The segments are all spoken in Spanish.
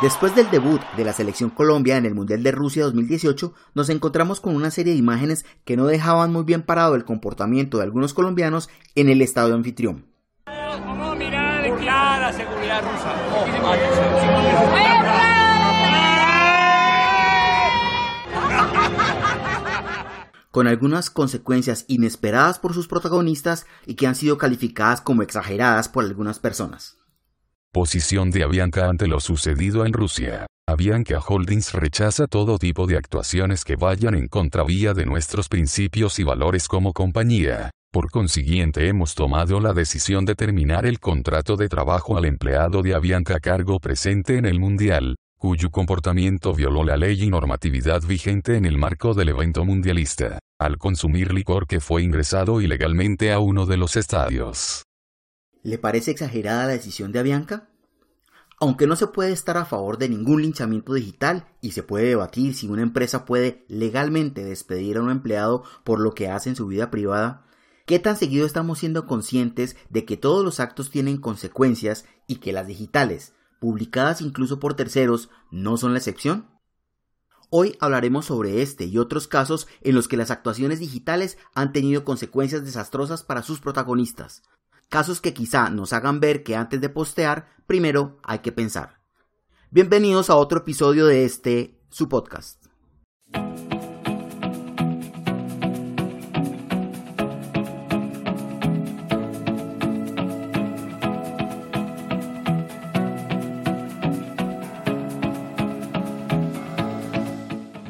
Después del debut de la selección Colombia en el Mundial de Rusia 2018, nos encontramos con una serie de imágenes que no dejaban muy bien parado el comportamiento de algunos colombianos en el estadio anfitrión. con algunas consecuencias inesperadas por sus protagonistas y que han sido calificadas como exageradas por algunas personas. Posición de Avianca ante lo sucedido en Rusia. Avianca Holdings rechaza todo tipo de actuaciones que vayan en contravía de nuestros principios y valores como compañía. Por consiguiente hemos tomado la decisión de terminar el contrato de trabajo al empleado de Avianca a cargo presente en el Mundial, cuyo comportamiento violó la ley y normatividad vigente en el marco del evento mundialista, al consumir licor que fue ingresado ilegalmente a uno de los estadios. ¿Le parece exagerada la decisión de Avianca? Aunque no se puede estar a favor de ningún linchamiento digital y se puede debatir si una empresa puede legalmente despedir a un empleado por lo que hace en su vida privada, ¿qué tan seguido estamos siendo conscientes de que todos los actos tienen consecuencias y que las digitales, publicadas incluso por terceros, no son la excepción? Hoy hablaremos sobre este y otros casos en los que las actuaciones digitales han tenido consecuencias desastrosas para sus protagonistas, casos que quizá nos hagan ver que antes de postear, primero hay que pensar. Bienvenidos a otro episodio de este, su podcast.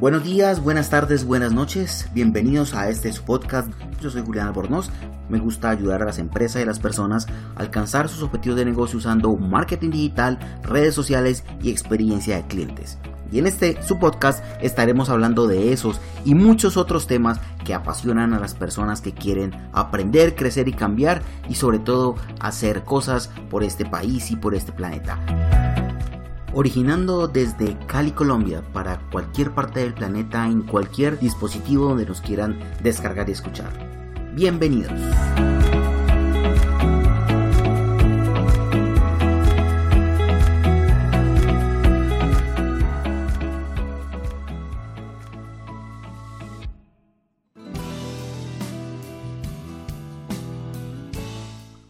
Buenos días, buenas tardes, buenas noches. Bienvenidos a este su podcast. Yo soy Julián Albornoz. Me gusta ayudar a las empresas y a las personas a alcanzar sus objetivos de negocio usando marketing digital, redes sociales y experiencia de clientes. Y en este su podcast estaremos hablando de esos y muchos otros temas que apasionan a las personas que quieren aprender, crecer y cambiar y sobre todo hacer cosas por este país y por este planeta originando desde Cali, Colombia, para cualquier parte del planeta en cualquier dispositivo donde nos quieran descargar y escuchar. Bienvenidos.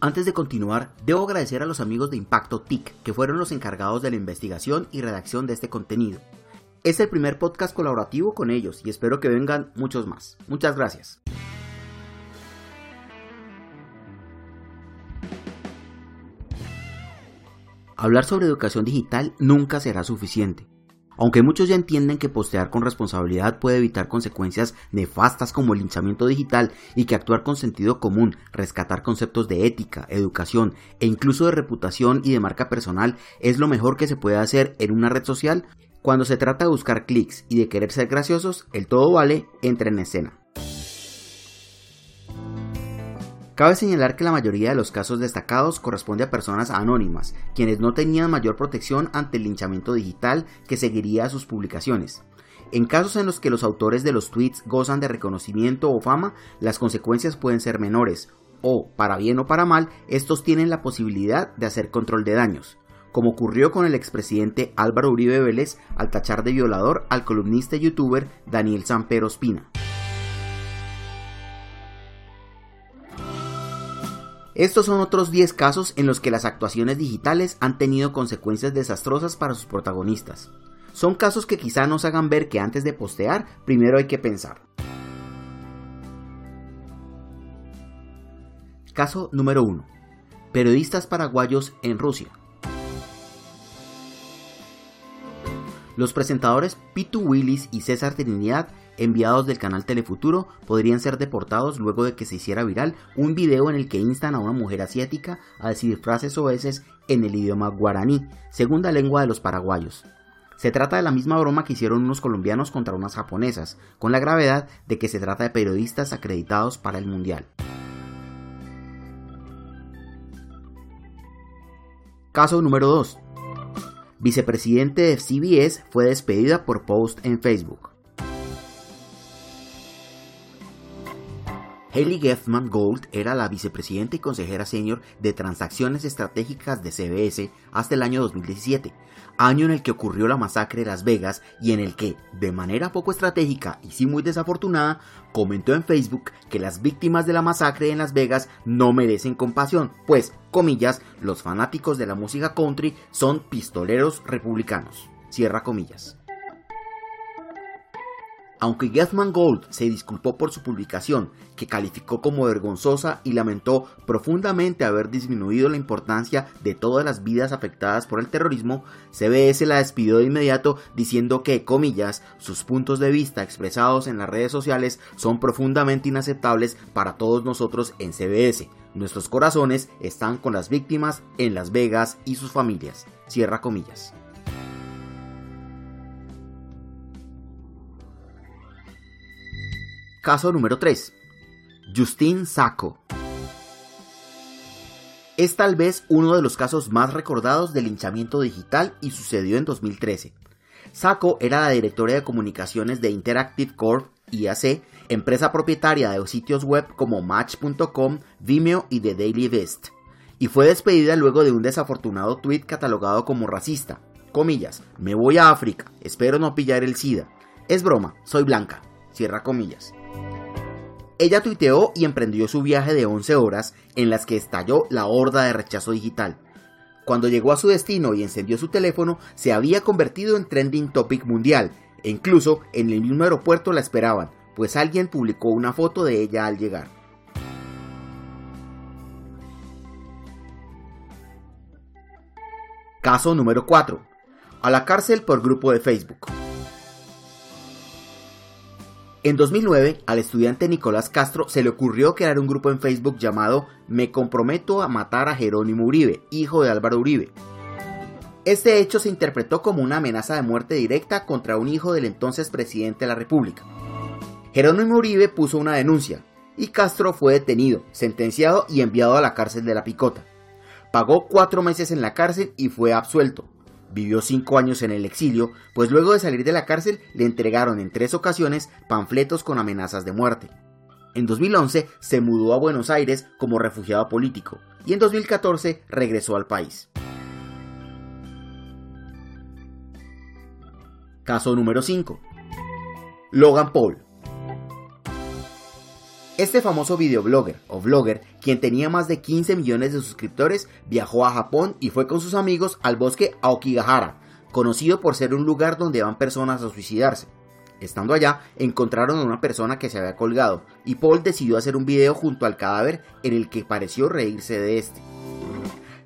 Antes de continuar, debo agradecer a los amigos de Impacto TIC, que fueron los encargados de la investigación y redacción de este contenido. Es el primer podcast colaborativo con ellos y espero que vengan muchos más. Muchas gracias. Hablar sobre educación digital nunca será suficiente. Aunque muchos ya entienden que postear con responsabilidad puede evitar consecuencias nefastas como el linchamiento digital y que actuar con sentido común, rescatar conceptos de ética, educación e incluso de reputación y de marca personal es lo mejor que se puede hacer en una red social, cuando se trata de buscar clics y de querer ser graciosos, el todo vale entra en escena. Cabe señalar que la mayoría de los casos destacados corresponde a personas anónimas, quienes no tenían mayor protección ante el linchamiento digital que seguiría a sus publicaciones. En casos en los que los autores de los tweets gozan de reconocimiento o fama, las consecuencias pueden ser menores, o, para bien o para mal, estos tienen la posibilidad de hacer control de daños, como ocurrió con el expresidente Álvaro Uribe Vélez al tachar de violador al columnista y youtuber Daniel Sampero Espina. Estos son otros 10 casos en los que las actuaciones digitales han tenido consecuencias desastrosas para sus protagonistas. Son casos que quizá nos hagan ver que antes de postear, primero hay que pensar. Caso número 1. Periodistas paraguayos en Rusia. Los presentadores Pitu Willis y César Trinidad enviados del canal Telefuturo podrían ser deportados luego de que se hiciera viral un video en el que instan a una mujer asiática a decir frases oeces en el idioma guaraní, segunda lengua de los paraguayos. Se trata de la misma broma que hicieron unos colombianos contra unas japonesas, con la gravedad de que se trata de periodistas acreditados para el Mundial. Caso número 2. Vicepresidente de CBS fue despedida por post en Facebook. Haley Gethman Gold era la vicepresidenta y consejera senior de transacciones estratégicas de CBS hasta el año 2017, año en el que ocurrió la masacre de Las Vegas y en el que, de manera poco estratégica y sí muy desafortunada, comentó en Facebook que las víctimas de la masacre en Las Vegas no merecen compasión, pues, comillas, los fanáticos de la música country son pistoleros republicanos. Cierra comillas. Aunque Gathman Gold se disculpó por su publicación, que calificó como vergonzosa y lamentó profundamente haber disminuido la importancia de todas las vidas afectadas por el terrorismo, CBS la despidió de inmediato diciendo que, comillas, sus puntos de vista expresados en las redes sociales son profundamente inaceptables para todos nosotros en CBS. Nuestros corazones están con las víctimas en Las Vegas y sus familias. Cierra comillas. Caso número 3. Justin Sacco. Es tal vez uno de los casos más recordados del linchamiento digital y sucedió en 2013. Sacco era la directora de comunicaciones de Interactive Corp, IAC, empresa propietaria de sitios web como Match.com, Vimeo y The Daily Beast, y fue despedida luego de un desafortunado tweet catalogado como racista. Comillas, me voy a África, espero no pillar el SIDA. Es broma, soy blanca. Cierra comillas. Ella tuiteó y emprendió su viaje de 11 horas en las que estalló la horda de rechazo digital. Cuando llegó a su destino y encendió su teléfono, se había convertido en trending topic mundial, e incluso en el mismo aeropuerto la esperaban, pues alguien publicó una foto de ella al llegar. Caso número 4. A la cárcel por grupo de Facebook. En 2009, al estudiante Nicolás Castro se le ocurrió crear un grupo en Facebook llamado Me comprometo a matar a Jerónimo Uribe, hijo de Álvaro Uribe. Este hecho se interpretó como una amenaza de muerte directa contra un hijo del entonces presidente de la República. Jerónimo Uribe puso una denuncia y Castro fue detenido, sentenciado y enviado a la cárcel de la Picota. Pagó cuatro meses en la cárcel y fue absuelto, Vivió cinco años en el exilio, pues luego de salir de la cárcel le entregaron en tres ocasiones panfletos con amenazas de muerte. En 2011 se mudó a Buenos Aires como refugiado político y en 2014 regresó al país. Caso número 5. Logan Paul. Este famoso videoblogger o vlogger, quien tenía más de 15 millones de suscriptores, viajó a Japón y fue con sus amigos al bosque Aokigahara, conocido por ser un lugar donde van personas a suicidarse. Estando allá, encontraron a una persona que se había colgado, y Paul decidió hacer un video junto al cadáver en el que pareció reírse de este.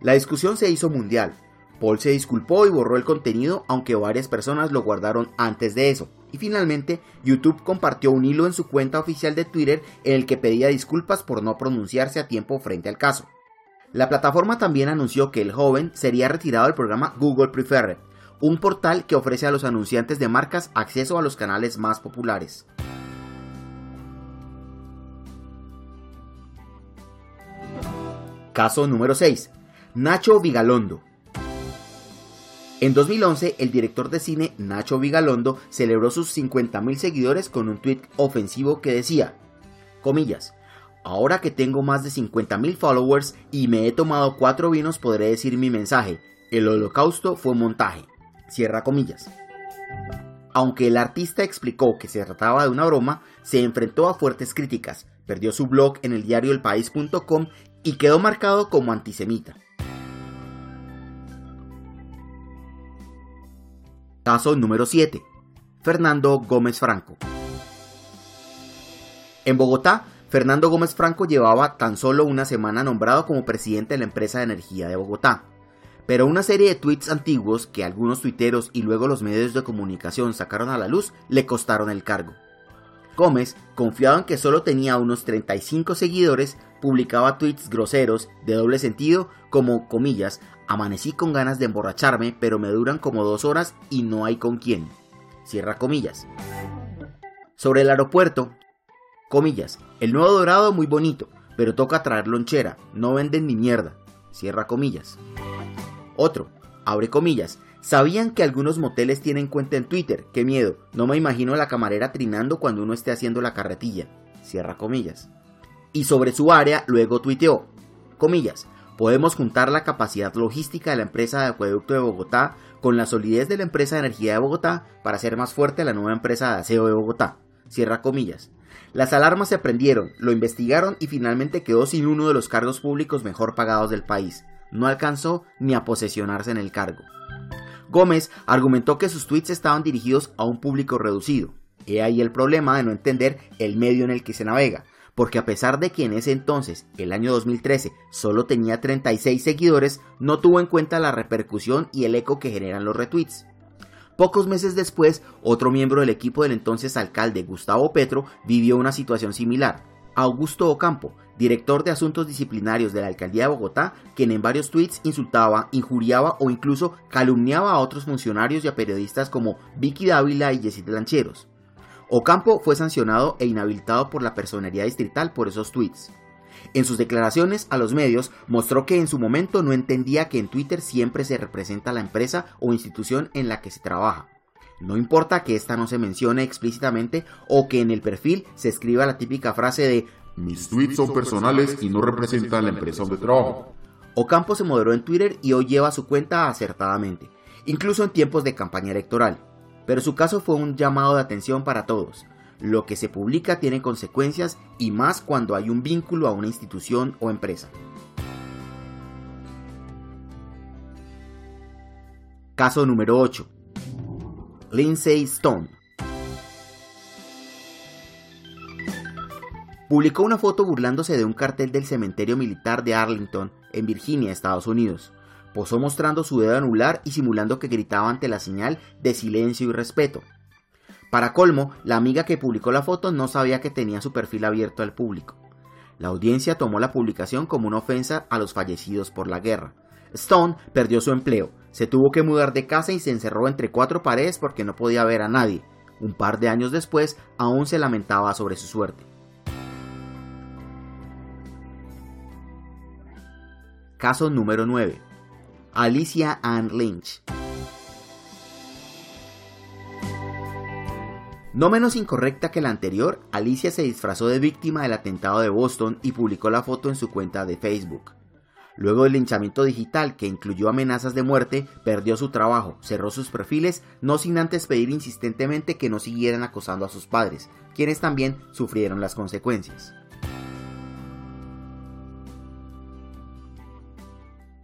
La discusión se hizo mundial. Paul se disculpó y borró el contenido, aunque varias personas lo guardaron antes de eso. Y finalmente, YouTube compartió un hilo en su cuenta oficial de Twitter en el que pedía disculpas por no pronunciarse a tiempo frente al caso. La plataforma también anunció que el joven sería retirado del programa Google Preferred, un portal que ofrece a los anunciantes de marcas acceso a los canales más populares. Caso número 6. Nacho Vigalondo, en 2011, el director de cine Nacho Vigalondo celebró sus 50.000 seguidores con un tweet ofensivo que decía, comillas, ahora que tengo más de 50.000 followers y me he tomado cuatro vinos podré decir mi mensaje, el holocausto fue montaje, cierra comillas. Aunque el artista explicó que se trataba de una broma, se enfrentó a fuertes críticas, perdió su blog en el diario elpaís.com y quedó marcado como antisemita. Caso número 7. Fernando Gómez Franco. En Bogotá, Fernando Gómez Franco llevaba tan solo una semana nombrado como presidente de la empresa de energía de Bogotá. Pero una serie de tweets antiguos que algunos tuiteros y luego los medios de comunicación sacaron a la luz le costaron el cargo. Gómez, confiado en que solo tenía unos 35 seguidores, publicaba tweets groseros de doble sentido como, comillas, amanecí con ganas de emborracharme, pero me duran como dos horas y no hay con quién. Cierra comillas. Sobre el aeropuerto, comillas, el nuevo dorado muy bonito, pero toca traer lonchera, no venden ni mierda. Cierra comillas. Otro, abre comillas, ¿Sabían que algunos moteles tienen cuenta en Twitter? ¡Qué miedo! No me imagino a la camarera trinando cuando uno esté haciendo la carretilla. Cierra comillas. y sobre su área luego tuiteó, comillas, podemos juntar la capacidad logística de la empresa de acueducto de Bogotá con la solidez de la empresa de energía de Bogotá para hacer más fuerte la nueva empresa de aseo de Bogotá. Cierra comillas. Las alarmas se prendieron, lo investigaron y finalmente quedó sin uno de los cargos públicos mejor pagados del país. No alcanzó ni a posesionarse en el cargo. Gómez argumentó que sus tweets estaban dirigidos a un público reducido. He ahí el problema de no entender el medio en el que se navega, porque a pesar de que en ese entonces, el año 2013, solo tenía 36 seguidores, no tuvo en cuenta la repercusión y el eco que generan los retweets. Pocos meses después, otro miembro del equipo del entonces alcalde Gustavo Petro vivió una situación similar. Augusto Ocampo, director de asuntos disciplinarios de la alcaldía de Bogotá, quien en varios tweets insultaba, injuriaba o incluso calumniaba a otros funcionarios y a periodistas como Vicky Dávila y Jessy Lancheros. Ocampo fue sancionado e inhabilitado por la personería distrital por esos tweets. En sus declaraciones a los medios mostró que en su momento no entendía que en Twitter siempre se representa la empresa o institución en la que se trabaja. No importa que esta no se mencione explícitamente o que en el perfil se escriba la típica frase de mis tweets son personales y no representan la empresa donde trabajo. Ocampo se moderó en Twitter y hoy lleva su cuenta acertadamente, incluso en tiempos de campaña electoral pero su caso fue un llamado de atención para todos. Lo que se publica tiene consecuencias y más cuando hay un vínculo a una institución o empresa. Caso número 8. Lindsay Stone. Publicó una foto burlándose de un cartel del cementerio militar de Arlington, en Virginia, Estados Unidos posó mostrando su dedo anular y simulando que gritaba ante la señal de silencio y respeto. Para colmo, la amiga que publicó la foto no sabía que tenía su perfil abierto al público. La audiencia tomó la publicación como una ofensa a los fallecidos por la guerra. Stone perdió su empleo, se tuvo que mudar de casa y se encerró entre cuatro paredes porque no podía ver a nadie. Un par de años después, aún se lamentaba sobre su suerte. Caso número 9. Alicia Ann Lynch. No menos incorrecta que la anterior, Alicia se disfrazó de víctima del atentado de Boston y publicó la foto en su cuenta de Facebook. Luego del linchamiento digital que incluyó amenazas de muerte, perdió su trabajo, cerró sus perfiles, no sin antes pedir insistentemente que no siguieran acosando a sus padres, quienes también sufrieron las consecuencias.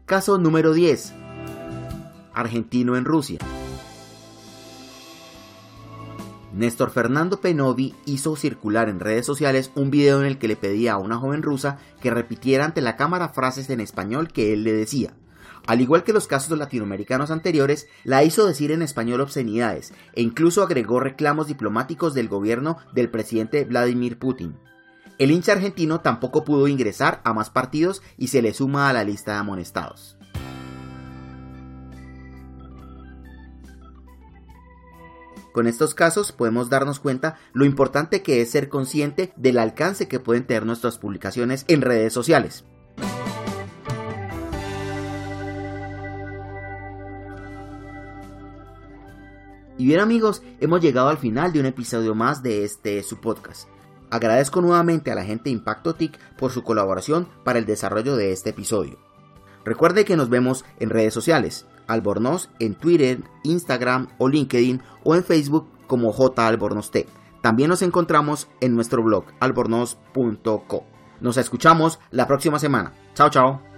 Caso número 10. Argentino en Rusia. Néstor Fernando Penovi hizo circular en redes sociales un video en el que le pedía a una joven rusa que repitiera ante la cámara frases en español que él le decía. Al igual que los casos latinoamericanos anteriores, la hizo decir en español obscenidades e incluso agregó reclamos diplomáticos del gobierno del presidente Vladimir Putin. El hincha argentino tampoco pudo ingresar a más partidos y se le suma a la lista de amonestados. Con estos casos podemos darnos cuenta lo importante que es ser consciente del alcance que pueden tener nuestras publicaciones en redes sociales. Y bien amigos, hemos llegado al final de un episodio más de este su podcast. Agradezco nuevamente a la gente de Impacto TIC por su colaboración para el desarrollo de este episodio. Recuerde que nos vemos en redes sociales, Albornoz en Twitter, Instagram o LinkedIn o en Facebook como J Albornoz T. También nos encontramos en nuestro blog albornoz.co. Nos escuchamos la próxima semana. Chao, chao.